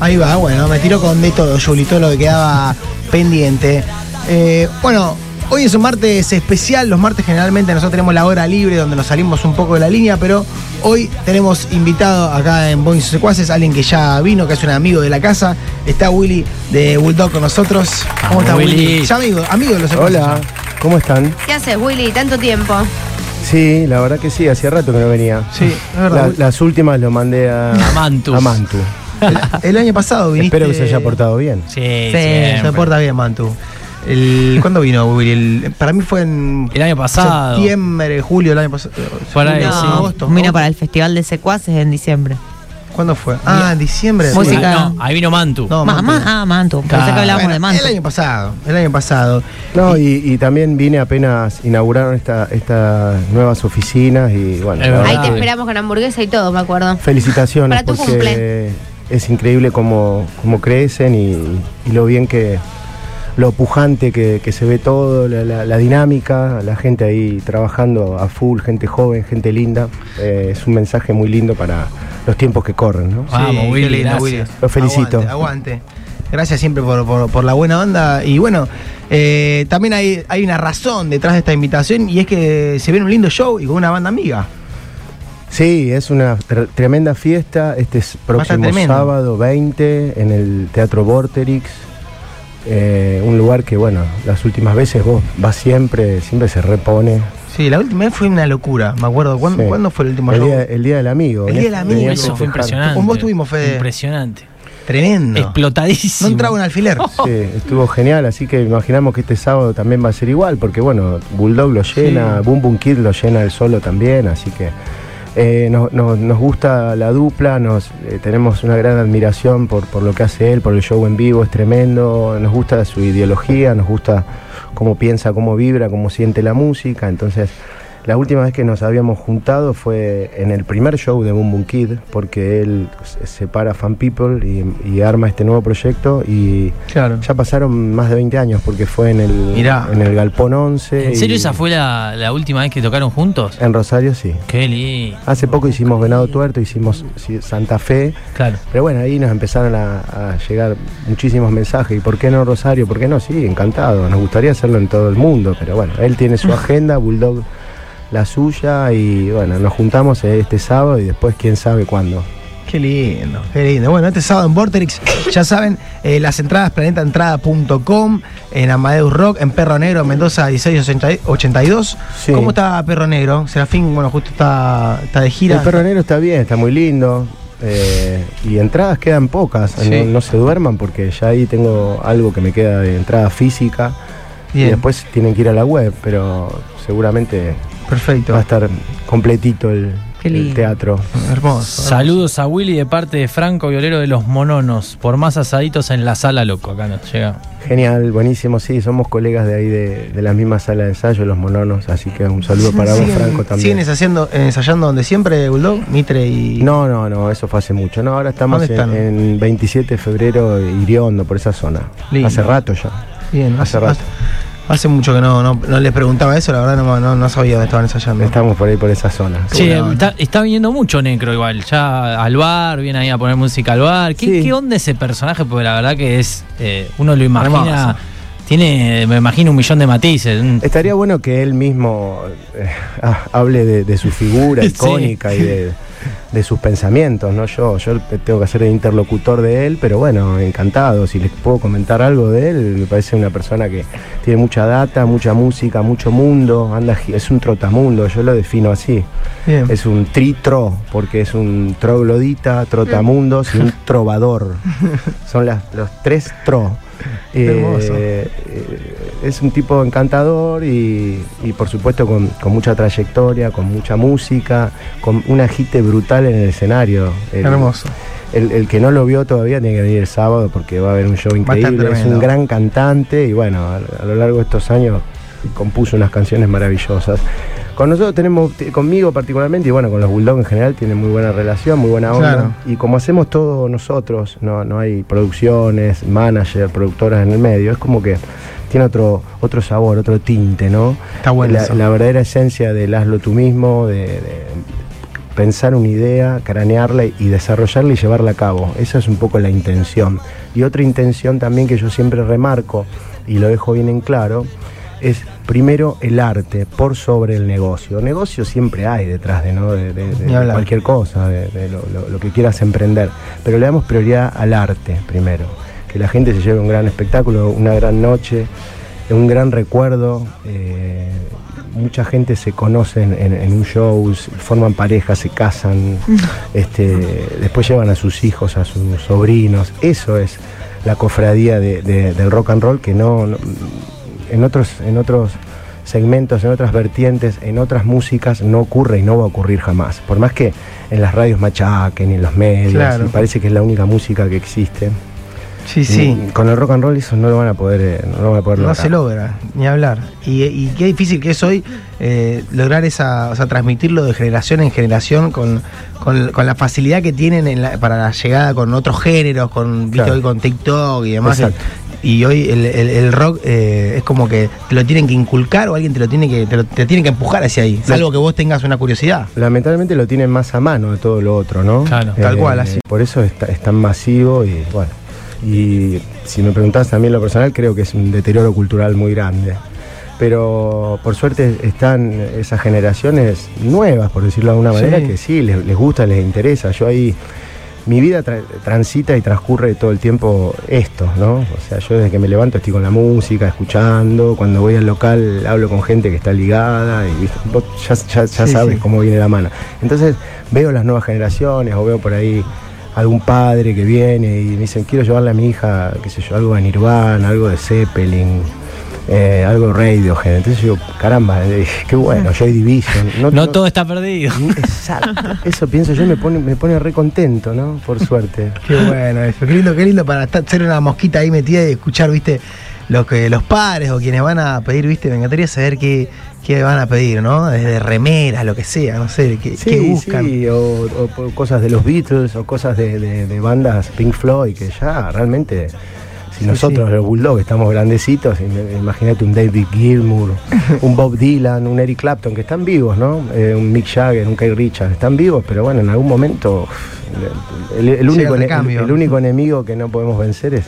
Ahí va, bueno, me tiró con de todo, Juli, todo lo que quedaba pendiente. Eh, bueno, hoy es un martes especial. Los martes generalmente nosotros tenemos la hora libre donde nos salimos un poco de la línea, pero hoy tenemos invitado acá en Boys Secuaces alguien que ya vino, que es un amigo de la casa. Está Willy de Bulldog con nosotros. ¿Cómo está Willy? Willy. Ya amigo, amigo de los Secuaces. Hola, ¿cómo están? ¿Qué haces, Willy? Tanto tiempo. Sí, la verdad que sí, hacía rato que no venía. Sí, es verdad. La- las últimas lo mandé a, A Mantus. a Mantu. El, el año pasado viniste. Espero que se haya portado bien. Sí, Sí. Se porta bien, Mantu. El, ¿Cuándo vino Willy? El- para mí fue en El año pasado. septiembre, julio del año pasado. Por ahí, No, sí. agosto. Vino para el Festival de Secuaces en diciembre. ¿Cuándo fue? Ah, en diciembre. Música. Ah, no, ahí vino Mantu. No, Ma- Mantu. ma- ah, Mantu. Pensé Claro. que hablábamos Bueno, de Mantu. El año pasado, el año pasado. No, y, y también vine apenas inauguraron esta- estas nuevas oficinas y bueno. Ahí te esperamos con hamburguesa y todo, me acuerdo. felicitaciones Para tu porque cumple. Es increíble cómo, cómo crecen y, y lo bien que, lo pujante que, que se ve todo, la, la- la dinámica, la gente ahí trabajando a full, gente joven, gente linda. Eh, es un mensaje muy lindo para los tiempos que corren, ¿no? Vamos, qué Willy, lindo, gracias. Lo felicito. Aguante. aguante. Gracias siempre por, por- por la buena onda. Y bueno, eh, también hay, hay una razón detrás de esta invitación y es que se viene un lindo show y con una banda amiga. Sí, es una tre- tremenda fiesta. Este es próximo sábado 20 en el Teatro Vorterix. Eh, un lugar que, bueno, las últimas veces vos vas siempre, siempre se repone. Sí, la última vez fue una locura, me acuerdo. ¿Cuándo, Sí. ¿cuándo fue el último el día, el día del amigo. El día del amigo. Eso fue impresionante. Con vos tuvimos, Fede. Impresionante. Tremendo. Explotadísimo. No entraba un alfiler. Sí, estuvo genial, así que imaginamos que este sábado también va a ser igual, porque bueno, Bulldog lo llena, Sí. Boom Boom Kid lo llena el solo también, así que eh, nos, nos- gusta la dupla, nos eh, tenemos una gran admiración por, por lo que hace él, por el show en vivo, es tremendo, nos gusta su ideología, nos gusta cómo piensa, cómo vibra, cómo siente la música, entonces la última vez que nos habíamos juntado fue en el primer show de Boom Boom Kid, porque él se separa Fan People y, y arma este nuevo proyecto y Claro. ya pasaron más de 20 años porque fue en el, Mirá. en el Galpón 11. ¿En serio esa fue la, la última vez que tocaron juntos? En Rosario sí. Qué lindo. Hace poco hicimos Venado Tuerto, hicimos Santa Fe, Claro. pero bueno, ahí nos empezaron a, a llegar muchísimos mensajes. ¿Y por qué no Rosario? ¿Por qué no? Sí, encantado. Nos gustaría hacerlo en todo el mundo, pero bueno, él tiene su agenda, Bulldog la suya y bueno, nos juntamos este sábado y después quién sabe cuándo. Qué lindo, qué lindo. Bueno, este sábado en Vorterix, ya saben, eh, las entradas planetaentrada.com, en Amadeus Rock, en Perro Negro, Mendoza 1682. Sí. ¿Cómo está Perro Negro? Serafín, bueno, justo está, está de gira. El perro negro está bien, está muy lindo. eh, y entradas quedan pocas, Sí. no, no se duerman porque ya ahí tengo algo que me queda de entrada física. Bien. Y después tienen que ir a la web, pero seguramente Perfecto. va a estar completito el, teatro. Hermoso. Saludos a Willy de parte de Franco Violero de los Mononos. Por más asaditos en la sala, loco. Acá nos llega. Genial, buenísimo, sí, somos colegas de ahí de, de la misma sala de ensayo, los mononos, así que un saludo para vos, ¿Siguen- Franco, también. ¿Siguen ensayando, ensayando donde siempre, Bulldog? Mitre y. No, no, no, eso fue hace mucho. No, ahora estamos ¿Dónde en, están? en 27 de febrero, Iriondo, por esa zona. Lindo. Hace rato ya. Bien, hace hace, rato. hace, hace mucho que no, no, no les preguntaba eso, la verdad no, no, no sabía dónde estaban ensayando. Estamos por ahí, por esa zona. Sí, está, está viniendo mucho Necro igual. Ya al bar, viene ahí a poner música al bar. ¿Qué, Sí. qué onda ese personaje? Porque la verdad que es. eh, uno lo imagina. Hermoso. Tiene, me imagino, un millón de matices. Estaría bueno que él mismo eh, ha- hable de, de su figura Sí. icónica y de, de sus pensamientos, ¿no? Yo, yo tengo que ser el interlocutor de él, pero bueno, encantado. Si les puedo comentar algo de él, me parece una persona que tiene mucha data, mucha música, mucho mundo, anda, es un trotamundo, yo lo defino así. Bien. Es un tritro, porque es un troglodita, trotamundos y un trovador. Son las, los tres tro. Eh, eh, es un tipo encantador y, y, por supuesto con, con mucha trayectoria, con mucha música, con un agite brutal en el escenario. El, Hermoso. El, el que no lo vio todavía tiene que venir el sábado porque va a haber un show increíble. Es un gran cantante y bueno, a, a lo largo de estos años compuso unas canciones maravillosas. Con nosotros tenemos, conmigo particularmente, y bueno, con los Bulldogs en general, tienen muy buena relación, muy buena onda. Claro. Y como hacemos todo nosotros, no, no hay producciones, manager, productoras en el medio, es como que tiene otro, otro sabor, otro tinte, ¿no? Está bueno La, la verdadera esencia del hazlo tú mismo, de, de pensar una idea, cranearla y desarrollarla y llevarla a cabo. Esa es un poco la intención. Y otra intención también que yo siempre remarco y lo dejo bien en claro, es primero el arte por sobre el negocio. Negocio siempre hay detrás de, ¿no? de, cualquier cosa, de, lo, lo- lo que quieras emprender. Pero le damos prioridad al arte primero. Que la gente se lleve un gran espectáculo, una gran noche, un gran recuerdo. eh, mucha gente se conoce en, en- en un show, forman parejas, se casan, este, después llevan a sus hijos, a sus sobrinos. Eso es la cofradía de- de- del rock and roll que no, no- en otros, en otros segmentos, en otras vertientes, en otras músicas no ocurre y no va a ocurrir jamás. Por más que en las radios machaquen y en los medios, Claro. y parece que es la única música que existe. Sí, sí. Mm, Con el rock and roll eso no lo van a poder, eh, no lo van a poder No lograr. se logra, ni hablar. Y, y qué difícil que es hoy eh, lograr esa, o sea, transmitirlo de generación en generación con, con, con la facilidad que tienen en la- para la llegada con otros géneros, hoy con TikTok y demás. Exacto. Y hoy el, el- el rock eh, es como que te lo tienen que inculcar o alguien te lo tiene que, te, lo- te tiene que empujar hacia ahí, salvo que vos tengas una curiosidad. Lamentablemente lo tienen más a mano de todo lo otro, ¿no? Claro. Tal cual, así. Por eso es, es tan masivo y bueno. Y si me preguntás también lo personal, creo que es un deterioro cultural muy grande. Pero por suerte están esas generaciones nuevas, por decirlo de alguna manera, Sí. que sí, les, les gusta, les interesa. Yo ahí, mi vida tra- transita y transcurre todo el tiempo esto, ¿no? O sea, yo desde que me levanto estoy con la música, escuchando, cuando voy al local hablo con gente que está ligada y vos ya, ya- ya Sí, sabes sí. cómo viene la mano. Entonces veo las nuevas generaciones o veo por ahí algún padre que viene y me dicen, quiero llevarle a mi hija, qué sé yo, algo de Nirvana, algo de Zeppelin, eh, algo Radiohead. Entonces yo, caramba, eh, qué bueno, Joy Division. No todo está perdido. Exacto, eso pienso yo, me pone, me pone re contento, ¿no? Por suerte. Qué bueno eso, qué lindo, qué lindo para estar, ser una mosquita ahí metida y escuchar, viste, lo que los padres o quienes van a pedir, viste, me encantaría saber qué, qué van a pedir, ¿no? Desde remeras, lo que sea, no sé, qué, qué buscan. sí, o, o cosas de los Beatles o cosas de, de- de bandas Pink Floyd, que ya realmente, si nosotros sí. los Bulldogs estamos grandecitos, im- imagínate un David Gilmour, un Bob Dylan, un Eric Clapton, que están vivos, ¿no? Eh, un Mick Jagger, un Keith Richards, están vivos, pero bueno, en algún momento el, único, el único enemigo que no podemos vencer es,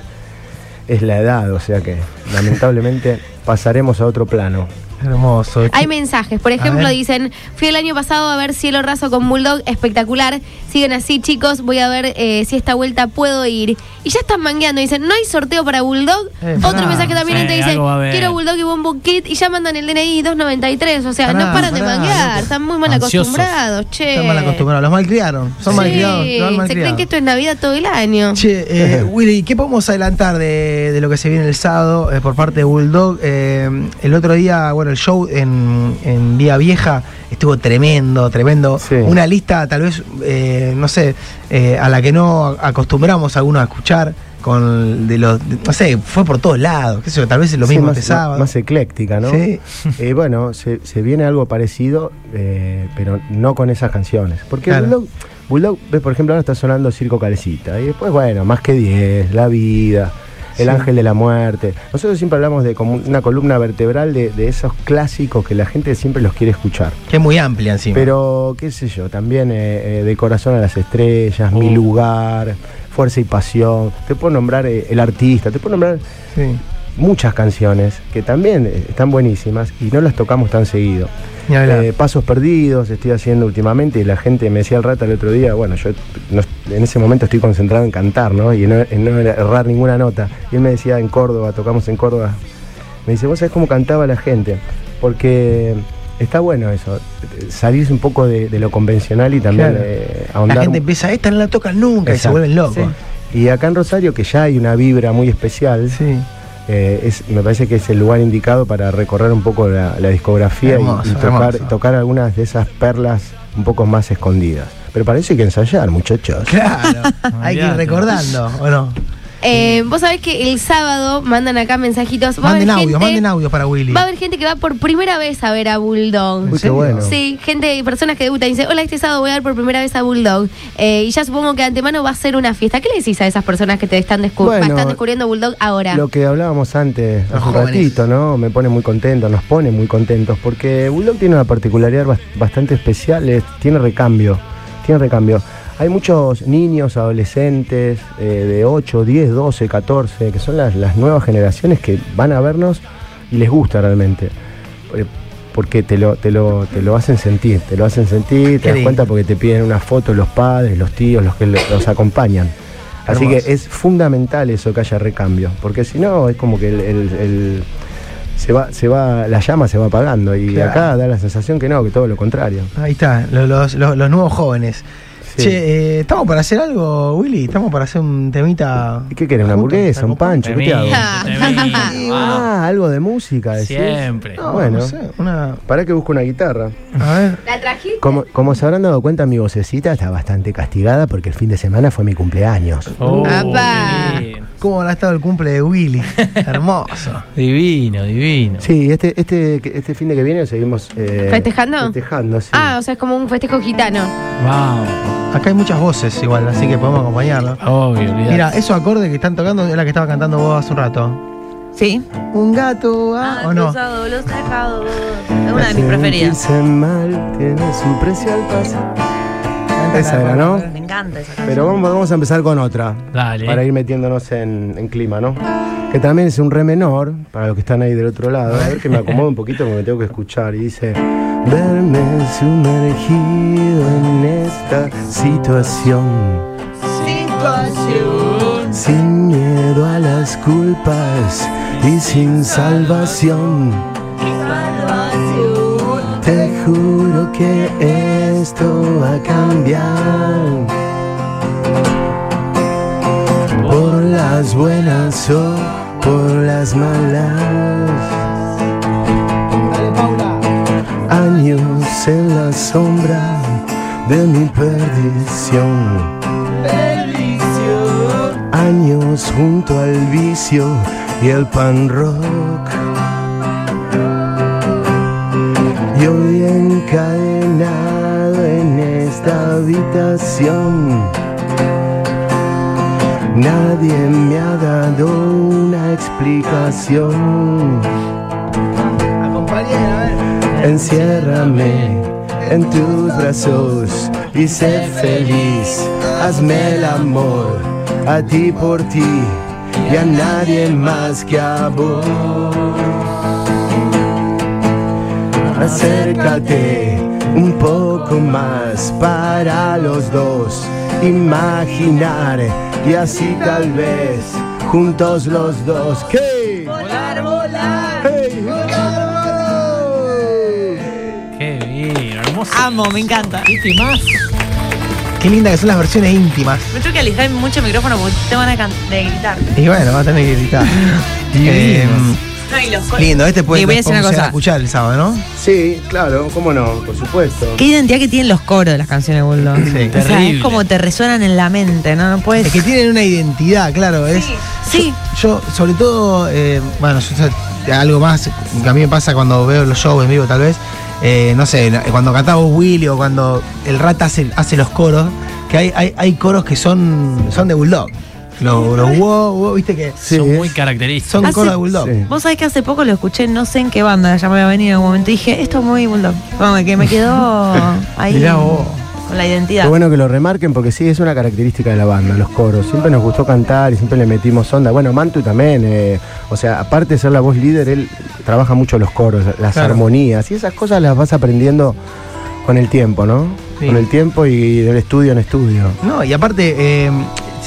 es la edad, o sea que lamentablemente pasaremos a otro plano. Hermoso. Hay mensajes, por ejemplo, dicen, fui el año pasado a ver Cielo Raso con Bulldog, espectacular. Siguen así, chicos, voy a ver eh, si esta vuelta puedo ir. Y ya están mangueando, dicen, ¿no hay sorteo para Bulldog? Otro mensaje también Sí, te dice, quiero Bulldog y Bombo Kit, y ya mandan el DNI 293, o sea, Pará, no paran de manguear, están muy mal Ansiosos. acostumbrados, che. Están mal acostumbrados, los malcriaron, son Sí, malcriados, se creen que esto es Navidad todo el año. Che, eh, Willy, ¿qué podemos adelantar de, de lo que se viene el sábado eh, por parte de Bulldog? Eh, el otro día, bueno, el show en, en Vía Vieja estuvo tremendo, tremendo. Sí. Una lista tal vez, eh, no sé, eh, a la que no acostumbramos algunos a escuchar, con de los, de- no sé, fue por todos lados, qué sé yo, tal vez es lo Sí, mismo más, sábado. más ecléctica, ¿no? Sí. Eh, bueno, se, se viene algo parecido, eh, pero no con esas canciones. Porque Claro. Bulldog, Bulldog, ves, por ejemplo, ahora está sonando Circo Calecita. Y después, bueno, más que 10, La Vida, El Sí. Ángel de la Muerte. Nosotros siempre hablamos de como una columna vertebral de, de esos clásicos que la gente siempre los quiere escuchar. Que es muy amplia encima. Pero, qué sé yo, también eh, eh, De Corazón a las Estrellas, Mi Oh. Lugar, Fuerza y Pasión. Te puedo nombrar eh, El Artista, te puedo nombrar Sí. Muchas canciones que también eh, están buenísimas y no las tocamos tan seguido. Eh, Pasos perdidos estoy haciendo últimamente y la gente me decía al rato el otro día, bueno, yo no- en ese momento estoy concentrado en cantar, ¿no? Y no, en no errar ninguna nota. Y él me decía en Córdoba, tocamos en Córdoba, me dice, ¿vos sabés cómo cantaba la gente? Porque está bueno eso, salirse un poco de, de lo convencional y también Claro. eh, la ahondar gente un- empieza, esta no la tocan nunca y se vuelven locos. Y acá en Rosario, que ya hay una vibra muy especial, Sí. Eh, es, me parece que es el lugar indicado para recorrer un poco la, la discografía y- Hermoso, y, tocar, algunas de esas perlas un poco más escondidas. Pero para eso hay que ensayar, muchachos. Claro, hay que ir recordando, ¿o no? Eh, Vos sabés que el sábado mandan acá mensajitos. Va a Manden haber audio, gente- manden audio para Willy. Va a haber gente que va por primera vez a ver a Bulldog. Uy, qué bueno. Sí, gente, personas que debutan y dicen, hola, este sábado voy a ver por primera vez a Bulldog. Eh, y ya supongo que de antemano va a ser una fiesta. ¿Qué le decís a esas personas que te están, descu- Bueno, están descubriendo Bulldog ahora? Lo que hablábamos antes, hace un ratito, ¿no? Me pone muy contento, nos pone muy contentos, porque Bulldog tiene una particularidad bas- bastante especial, es- tiene recambio. tiene recambio. Hay muchos niños, adolescentes eh, de 8, 10, 12, 14, que son las, las nuevas generaciones que van a vernos y les gusta realmente. Eh, Porque te lo, te, lo, te lo hacen sentir, te lo hacen sentir, te das lindo. cuenta porque te piden una foto los padres, los tíos, los que lo- los acompañan. Así Hermoso. que es fundamental eso que haya recambio, porque si no es como que el, el- el- se va, se va, la llama se va apagando y Claro. acá da la sensación que no, que todo lo contrario. Ahí está, lo- los, los- los nuevos jóvenes. Sí. Che, eh, ¿estamos para hacer algo, Willy? ¿Estamos para hacer un temita? ¿Y qué querés? ¿Una hamburguesa? ¿Un pancho? ¿Qué te hago? Ah, algo de música, decís. Siempre. No, Bueno. no sé, una. Para que busco una guitarra. A ver. ¿La trajiste? Como, como se habrán dado cuenta, mi vocecita está bastante castigada porque el fin de semana fue mi cumpleaños. Oh, Apa. qué bien. ¿Cómo habrá estado el cumple de Willy? Hermoso. Divino, divino. Sí, este, este, este fin de que viene seguimos eh, ¿Festejando? Festejando, sí. Ah, o sea, es como un festejo gitano. Vamos. Acá hay muchas voces igual, así que podemos acompañarlo. Obvio, olvidate. Mira, esos acordes que están tocando es la que estaba cantando vos hace un rato. Sí. ¿Un gato ah, o no? cruzado los tejados. Es una de mis preferidas. Mal tiene su precio al pasar. Esa era, ¿no? Me encanta esa canción. Pero vamos, vamos a empezar con otra. Dale. Para ir metiéndonos en, en clima, ¿no? Que también es un re menor, para los que están ahí del otro lado. A ver que me acomodo un poquito porque me tengo que escuchar. Y dice: Verme sumergido en esta situación. Sin miedo a las culpas y sin salvación. Te juro que esto va a cambiar. Por las buenas o por las malas. Años en la sombra de mi perdición. Años junto al vicio y el pan rock. Y hoy encadenado en esta habitación. Nadie me ha dado una explicación. Enciérrame en tus brazos y sé feliz. Hazme el amor a ti por ti y a nadie más que a vos. Acércate un poco más para los dos imaginar y así tal vez juntos los dos. ¿Qué? Volar, volar. ¡Hey! Qué bien, hermoso. Amo, me encanta. ¿Qué más? Qué linda que son las versiones íntimas. Me tengo que alejar mucho el micrófono porque te van a de gritar. Y bueno, va a tener que gritar. Eh, Ay, los cor- lindo, este puede Y voy a decir una cosa. escuchar el sábado, ¿no? Sí, claro, cómo no, por supuesto. Qué identidad que tienen los coros de las canciones de Bulldog. Sí. O sea, Terrible. es como te resuenan en la mente, ¿no? No puedes. Es que tienen una identidad, claro. Es, sí. Yo, sobre todo, eh, bueno, yo- yo- algo más que a mí me pasa cuando veo los shows en vivo, tal vez. eh, no sé, cuando cantaba Willy o cuando el Rat hace, hace los coros, que hay, hay, hay coros que son, son de Bulldog. Los, los wow, wow, viste que Sí, Son muy característicos. son Hace- coros de Bulldog. sí. Vos sabés que hace poco lo escuché, no sé en qué banda, ya me había venido en un momento y dije, esto es muy Bulldog. Como que me quedó ahí Mirá vos. con la identidad. Qué bueno que lo remarquen porque sí, es una característica de la banda, los coros. Siempre nos gustó cantar y siempre le metimos onda. Bueno, Mantu también, eh, o sea, aparte de ser la voz líder, él trabaja mucho los coros, las Claro. armonías y esas cosas las vas aprendiendo con el tiempo, ¿no? Sí. Con el tiempo y del estudio en estudio. No, y aparte, eh,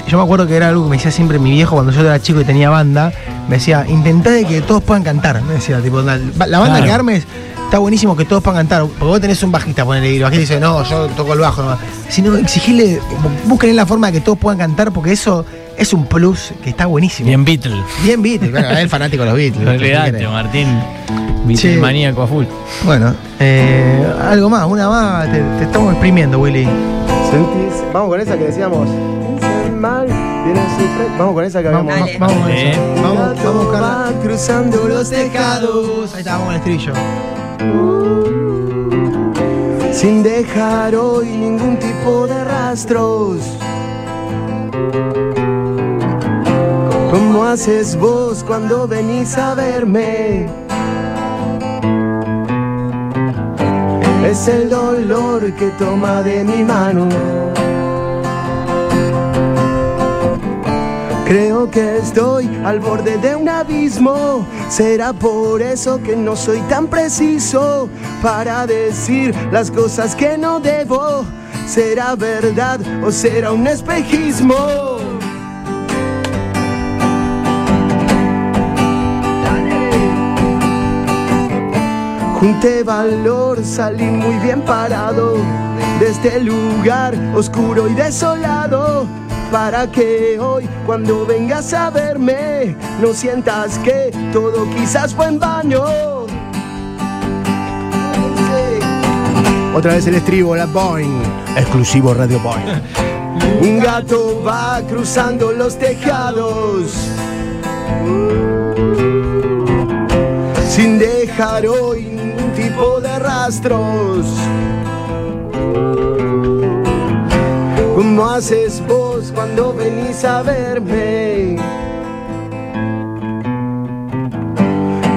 yo me acuerdo que era algo que me decía siempre mi viejo cuando yo era chico y tenía banda. Me decía, intentá de que todos puedan cantar. Me decía, tipo, la, la banda Claro. que armes está buenísimo que todos puedan cantar. Porque vos tenés un bajista, ponele, y el bajista dice, no, yo toco el bajo nomás. Sino exigirle, busquen la forma de que todos puedan cantar porque eso es un plus que está buenísimo. Bien Beatle. Bien Beatles, bueno, es el fanático de los Beatles. No ¿qué olvidate? Martín. Sí. Beatle maníaco a full. Bueno, eh, algo más, una más, te, te estamos exprimiendo, Willy. ¿Sentís? Vamos con esa que decíamos. Vamos con esa que Vamos, habíamos. Dale. vamos con eso. Vamos, vamos a buscarla. Va cruzando los tejados. Ahí está, vamos con el estribillo. sin dejar hoy ningún tipo de rastros. ¿Cómo haces vos cuando venís a verme? Es el dolor que toma de mi mano. Creo que estoy al borde de un abismo. Será por eso que no soy tan preciso para decir las cosas que no debo. ¿Será verdad o será un espejismo? Junté valor, salí muy bien parado de este lugar oscuro y desolado. Para que hoy, cuando vengas a verme, no sientas que todo quizás fue en vano. Otra vez el estribo, la Boeing, exclusivo Radio Boeing. Un gato va cruzando los tejados sin dejar hoy ningún tipo de rastros. ¿Cómo haces vos cuando venís a verme?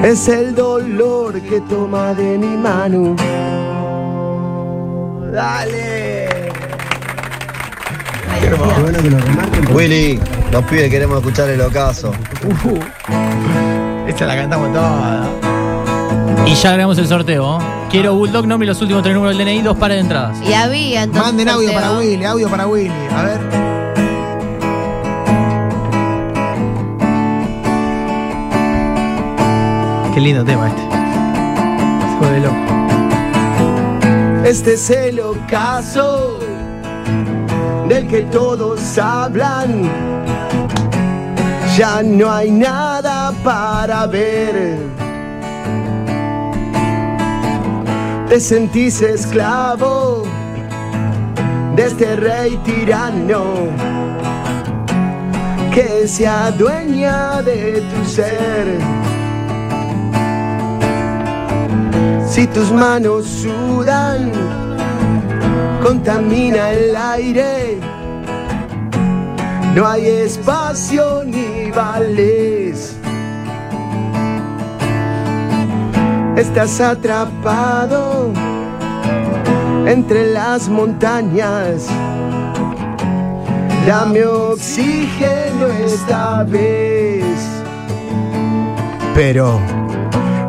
Es el dolor que toma de mi mano. Dale. Qué bueno que lo remarquen. Willy, los pibes queremos escuchar el ocaso. Esta la cantamos toda. Y ya agregamos el sorteo. Quiero Bulldog, nombre y los últimos tres números del DNI, dos pares de entradas. Y había entonces. Manden audio sorteo. para Willy, audio para Willy. A ver. Qué lindo tema este. Se vuelve loco. Este es el ocaso del que todos hablan. Ya no hay nada para ver. Te sentís esclavo de este rey tirano que se adueña de tu ser. Si tus manos sudan, contamina el aire. No hay espacio ni vales. Estás atrapado entre las montañas. Dame oxígeno esta vez. Pero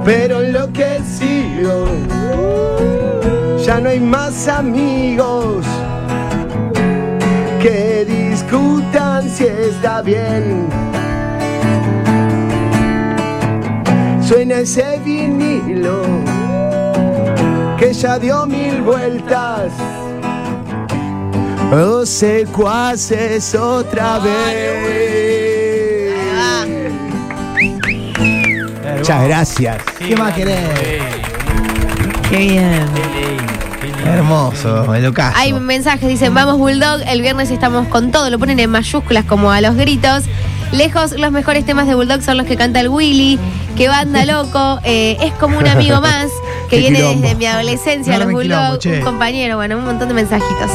pero enloquecido. Ya no hay más amigos que discutan si está bien. Suena ese vinilo que ya dio mil vueltas. Oh, secuaces otra vez. Muchas gracias. ¿Qué más querés? Qué bien. Hermoso, el ocaso. Hay mensajes, dicen, vamos Bulldog, el viernes estamos con todo, lo ponen en mayúsculas como a los gritos. Lejos, los mejores temas de Bulldog son los que canta el Willy, que banda loco, eh, es como un amigo más, que Qué viene quilombo. desde mi adolescencia, No, los no me quilombo, Bulldog, che. un compañero, bueno, un montón de mensajitos.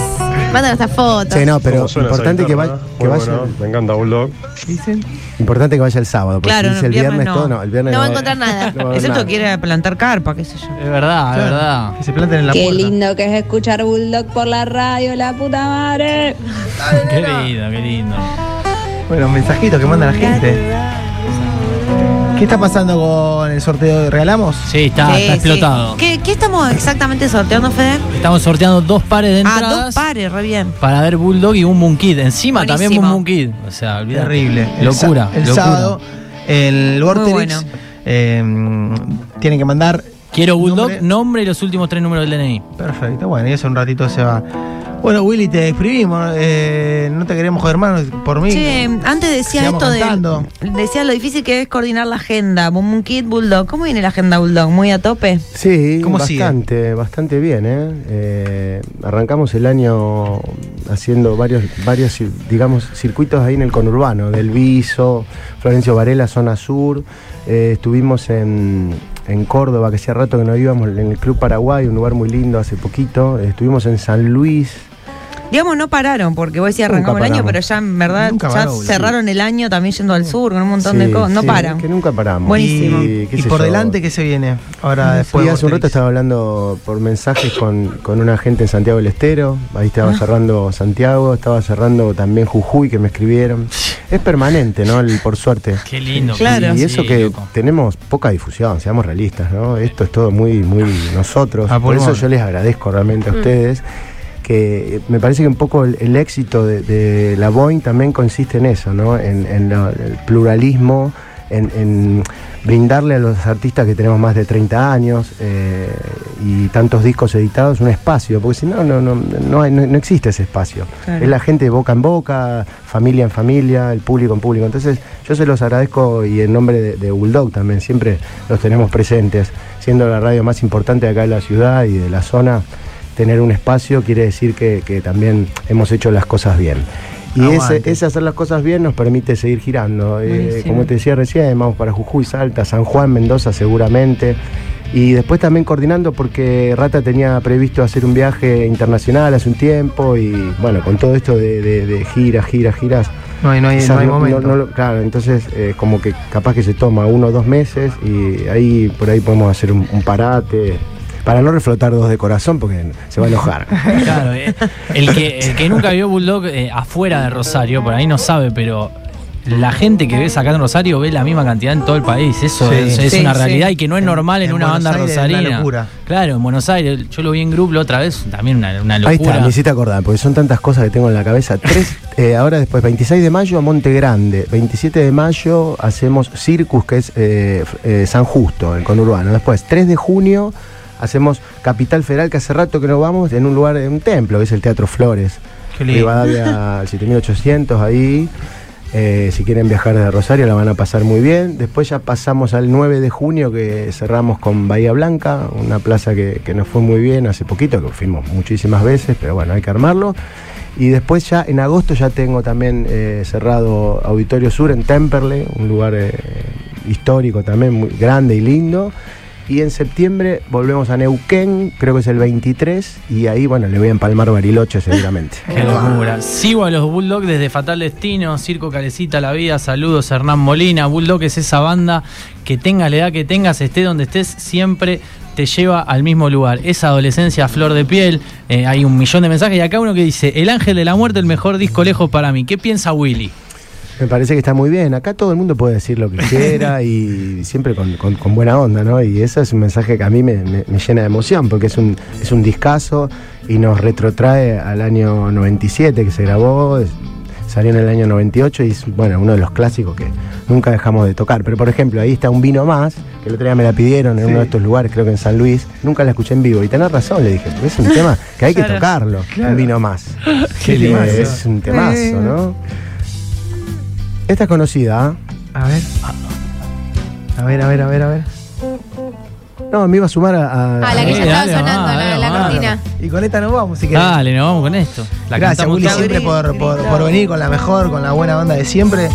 Mándanos esta foto. Sí, no, pero ¿Cómo suena esa importante que, guitarra, vaya, que Muy vaya, buena, Me encanta Bulldog. ¿Dicen? importante que vaya el sábado, porque Claro, si dice el el viernes, viernes no. todo, no, el viernes No va a encontrar nada. no va a haber Excepto nada. quiere plantar carpa, qué sé yo. Es verdad, es verdad. Que se planten en la Qué puerta. lindo que es escuchar Bulldog por la radio, la puta madre. Qué lindo, qué lindo. Bueno, mensajitos que manda la gente. ¿Qué está pasando con el sorteo? ¿Regalamos? Sí, está, Sí, está sí. explotado. ¿Qué, qué estamos exactamente sorteando, Fede? Estamos sorteando dos pares de Ah, entradas dos pares, re bien. para ver Bulldog y un Moon Kid. Encima también Buenísimo. un Moon Kid. O sea, olvídate. Terrible. El Locura. El, locura. sábado, el Vortex bueno. eh, tienen que mandar. Quiero Bulldog, Nombre- nombre y los últimos tres números del DNI. Perfecto, bueno, y eso un ratito se va. Bueno, Willy, te escribimos. eh, no te queremos joder más por mí. Che, antes decía Sigamos esto cantando. de. Decía lo difícil que es coordinar la agenda. Moon Kid, Bulldog. ¿Cómo viene la agenda Bulldog? ¿Muy a tope? Sí, ¿Cómo sigue? bastante, bastante bien, ¿eh? Eh, Arrancamos el año haciendo varios, varios, digamos, circuitos ahí en el conurbano, del Viso, Florencio Varela, zona sur. Eh, estuvimos en, en Córdoba, que hacía rato que no íbamos, en el Club Paraguay, un lugar muy lindo hace poquito. Estuvimos en San Luis, digamos, no pararon, porque vos decías arrancamos el año, pero ya en verdad Nunca ya paró, cerraron el año también yendo al sur con un montón Sí, de cosas. No sí, paran. Que nunca paramos. Buenísimo. Y, qué Y sé por yo. delante, ¿qué se viene? Ahora después. Hace un rato estaba hablando por mensajes con, con una gente en Santiago del Estero. Ahí estaba Ah. cerrando Santiago, estaba cerrando también Jujuy que me escribieron. Es permanente, ¿no? El- por suerte. Qué lindo. Claro. Y eso Sí, que loco. tenemos poca difusión, seamos realistas, ¿no? Esto es todo muy, muy nosotros. A Por eso yo les agradezco realmente a Mm. ustedes. Que me parece que un poco el, el éxito de, de la Boeing también consiste en eso, ¿no? En, en lo- el pluralismo, en, en brindarle a los artistas que tenemos más de 30 años eh, y tantos discos editados un espacio, porque si no, no, no, no, hay- no- no existe ese espacio. Claro. Es la gente de boca en boca, familia en familia, el público en público. Entonces, yo se los agradezco y en nombre de, de Bulldog también, siempre los tenemos presentes. Siendo la radio más importante de acá de la ciudad y de la zona, tener un espacio quiere decir que, que también hemos hecho las cosas bien. Y ese, hacer las cosas bien nos permite seguir girando. Eh, como te decía recién, vamos para Jujuy, Salta, San Juan, Mendoza seguramente. Y después también coordinando porque Rata tenía previsto hacer un viaje internacional hace un tiempo y bueno, con todo esto de, de- de giras, giras, giras. No hay, no hay, no hay momento. no- no lo- claro, entonces eh, como que capaz que se toma uno o dos meses y ahí por ahí podemos hacer un, un parate para no reflotar dos de corazón porque se va a enojar. Claro, eh, el, que, el que nunca vio Bulldog eh, afuera de Rosario, por ahí no sabe, pero la gente que ves acá en Rosario ve la misma cantidad en todo el país. Eso Sí. es, es Sí, una sí. realidad y que no es normal en, en una Buenos banda Aires es una rosarina. locura. Claro, en Buenos Aires. Yo lo vi en grupo la otra vez, también una, una Ahí locura. está, me hiciste acordar, porque son tantas cosas que tengo en la cabeza. Tres, eh, ahora después, 26 de mayo, Monte Grande. 27 de mayo hacemos Circus, que es eh, eh, San Justo, en conurbano. Después, 3 de junio, hacemos Capital Federal, que hace rato que no vamos, en un lugar, en un templo, que es el Teatro Flores. Qué lindo. Rivadavia al 7800, ahí. Eh, si quieren viajar de Rosario la van a pasar muy bien. Después ya pasamos al 9 de junio que cerramos con Bahía Blanca, una plaza que, que nos fue muy bien hace poquito, que fuimos muchísimas veces, pero bueno, hay que armarlo. Y después ya en agosto ya tengo también eh, cerrado Auditorio Sur en Temperley, un lugar eh, histórico también muy grande y lindo. Y en septiembre volvemos a Neuquén, creo que es el 23, y ahí bueno, le voy a empalmar Bariloche seguramente. Qué locura. Sigo a los Bulldog desde Fatal Destino, Circo Calecita La Vida, saludos Hernán Molina. Bulldog es esa banda que tengas la edad que tengas, esté donde estés, siempre te lleva al mismo lugar. Esa adolescencia a flor de piel, eh, hay un millón de mensajes y acá uno que dice, El Ángel de la Muerte, el mejor disco lejos para mí. ¿Qué piensa Willy? Me parece que está muy bien. Acá todo el mundo puede decir lo que quiera y siempre con, con- con buena onda, ¿no? Y eso es un mensaje que a mí me, me- me llena de emoción porque es un, es un discazo y nos retrotrae al año 97 que se grabó, es- salió en el año 98 y es, bueno, uno de los clásicos que nunca dejamos de tocar. Pero por ejemplo, ahí está un vino más, que el otro día me la pidieron en uno de estos lugares, creo que en San Luis, nunca la escuché en vivo y tenés razón, le dije, es un tema que hay que Claro. tocarlo, un vino más. Qué lindo. es un temazo, ¿no? Esta es conocida, ¿ah? A ver. A ver, a ver, a ver, a ver. No, me iba a sumar a. a- Ah, la que ya estaba dale, sonando, vamos, la, dale, la vamos. cortina. Y con esta nos vamos, si querés. Dale, nos vamos con esto. La Gracias, Willy, siempre por, por- por venir con la mejor, con la buena banda de siempre.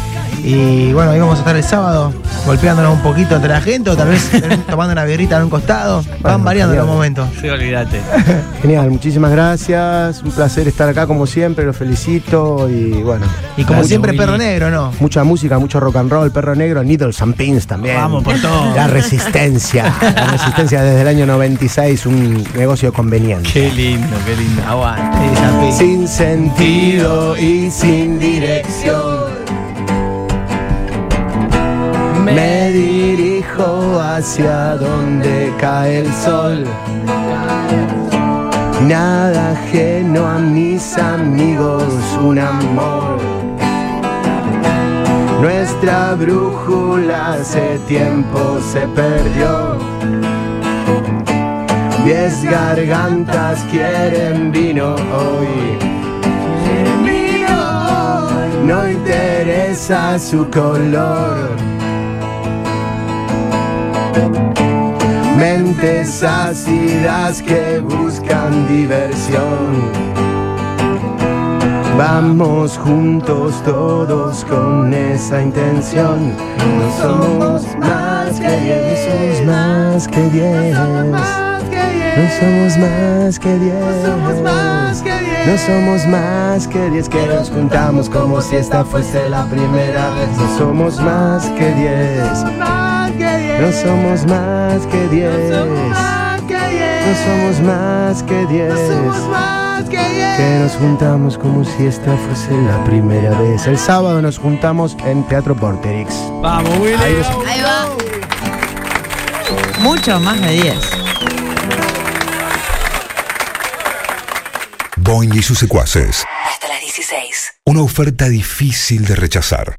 Y bueno, ahí vamos a estar el sábado golpeándonos un poquito entre la gente o tal vez tomando una birrita en un costado. Van Bueno, variando los momentos. Sí, olvídate. Genial, muchísimas gracias. Un placer estar acá como siempre, los felicito. Y bueno. Y como Gracias, siempre, Willy. perro negro, ¿no? Mucha música, mucho rock and roll, perro negro, needles and pins también. Vamos por todo. La resistencia. La resistencia desde el año 96, un negocio conveniente. Qué lindo, qué lindo. Aguante. Sin sentido y sin dirección. Dirijo hacia donde cae el sol. Nada ajeno a mis amigos, un amor. Nuestra brújula hace tiempo se perdió. Diez gargantas quieren vino hoy. No interesa su color. Mentes ácidas que buscan diversión. Vamos juntos todos con esa intención. No somos más que diez. No somos más que diez. No somos más que diez. No somos más que diez que nos juntamos como si esta fuese la primera vez. No somos más que diez. No somos más que diez. No somos más que diez. Que nos juntamos como si esta fuese la primera vez. El sábado nos juntamos en Teatro Porterix. Vamos, Willy. Ahí va. Mucho más de 10. Boing y sus secuaces. Hasta las 16. Una oferta difícil de rechazar.